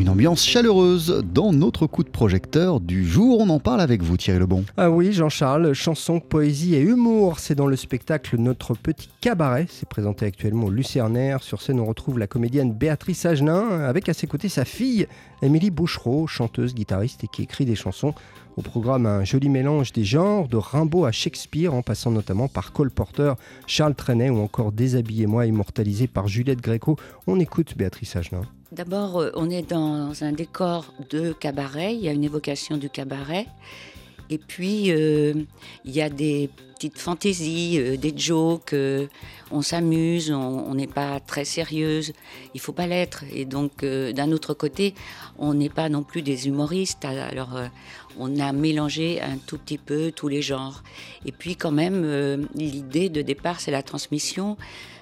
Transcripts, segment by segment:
Une ambiance chaleureuse dans notre coup de projecteur du jour. On en parle avec vous, Thierry Lebon. Ah oui, Jean-Charles, chanson, poésie et humour. C'est dans le spectacle Notre Petit Cabaret. C'est présenté actuellement au Lucernaire. Sur scène, on retrouve la comédienne Béatrice Agenin avec à ses côtés sa fille, Émilie Bouchereau, chanteuse, guitariste et qui écrit des chansons. Au programme, un joli mélange des genres, de Rimbaud à Shakespeare, en passant notamment par Cole Porter, Charles Trenet ou encore Déshabillez-moi, immortalisé par Juliette Gréco. On écoute Béatrice Agenin. D'abord, euh, on est dans un décor de cabaret, il y a une évocation du cabaret. Et puis, euh, il y a des petites fantaisies, euh, des jokes, on s'amuse, on n'est pas très sérieuse, il faut pas l'être. Et donc, d'un autre côté, on n'est pas non plus des humoristes. Alors, on a mélangé un tout petit peu tous les genres. Et puis, quand même, l'idée de départ, c'est la transmission.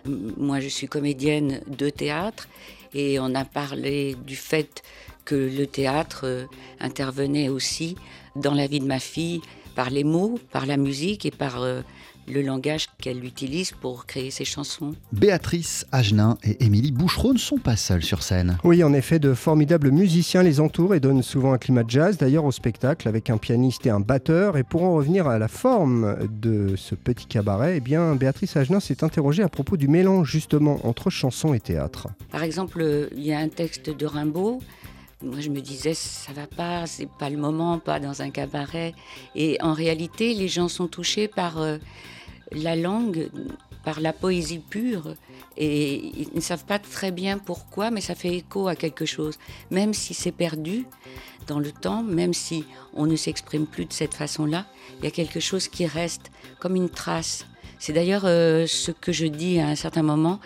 Moi, je suis comédienne de théâtre et on a parlé du fait que le théâtre euh, intervenait aussi dans la vie de ma fille par les mots, par la musique et par euh, le langage qu'elle utilise pour créer ses chansons. Béatrice Agenin et Émilie Bouchereau ne sont pas seules sur scène. Oui, en effet, de formidables musiciens les entourent et donnent souvent un climat de jazz, d'ailleurs au spectacle, avec un pianiste et un batteur. Et pour en revenir à la forme de ce petit cabaret, eh bien, Béatrice Agenin s'est interrogée à propos du mélange justement entre chanson et théâtre. Par exemple, il y a un texte de Rimbaud moi, je me disais, ça va pas, c'est pas le moment, pas dans un cabaret. Et en réalité, les gens sont touchés par euh, la langue, par la poésie pure, et ils ne savent pas très bien pourquoi, mais ça fait écho à quelque chose. Même si c'est perdu dans le temps, même si on ne s'exprime plus de cette façon-là, il y a quelque chose qui reste comme une trace. C'est d'ailleurs euh, ce que je dis à un certain moment.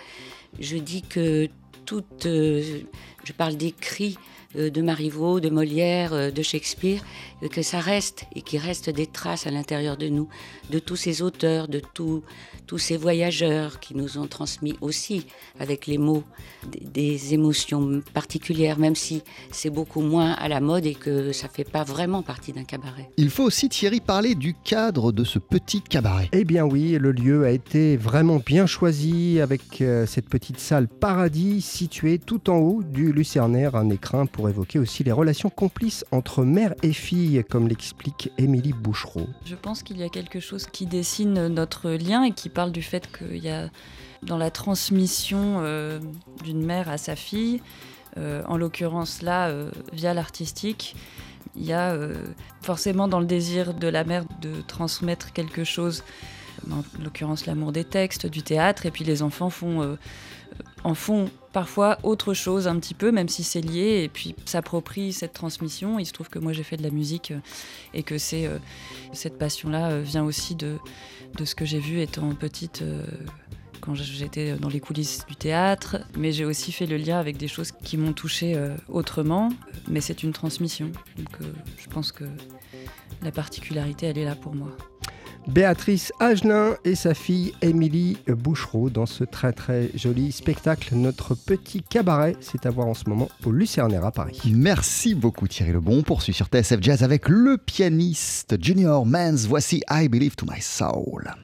Je dis que toute, euh, je parle d'écrits euh, de Marivaux, de Molière, euh, de Shakespeare, euh, que ça reste et qu'il reste des traces à l'intérieur de nous, de tous ces auteurs, de tous ces voyageurs qui nous ont transmis aussi avec les mots des, émotions particulières, même si c'est beaucoup moins à la mode et que ça fait pas vraiment partie d'un cabaret. Il faut aussi Thierry parler du cadre de ce petit cabaret. Eh bien oui, le lieu a été vraiment bien choisi avec cette petite salle paradis située tout en haut du Lucernaire, un écrin pour évoquer aussi les relations complices entre mère et fille, comme l'explique Émilie Bouchereau. Je pense qu'il y a quelque chose qui dessine notre lien et qui parle du fait qu'il y a dans la transmission euh, d'une mère à sa fille, euh, en l'occurrence là, euh, via l'artistique, il y a forcément dans le désir de la mère de transmettre quelque chose, en l'occurrence l'amour des textes, du théâtre, et puis les enfants font en font parfois autre chose un petit peu, même si c'est lié, et puis s'approprient cette transmission. Il se trouve que moi j'ai fait de la musique euh, et que c'est euh, cette passion-là euh, vient aussi de, de ce que j'ai vu étant petite quand j'étais dans les coulisses du théâtre, mais j'ai aussi fait le lien avec des choses qui m'ont touché autrement, mais c'est une transmission. Donc je pense que la particularité, elle est là pour moi. Béatrice Agenin et sa fille Émilie Bouchereau dans ce très très joli spectacle Notre Petit Cabaret. C'est à voir en ce moment au Lucernaire à Paris. Merci beaucoup Thierry Lebon. On poursuit sur TSF Jazz avec le pianiste Junior Mans. Voici I Believe to My Soul.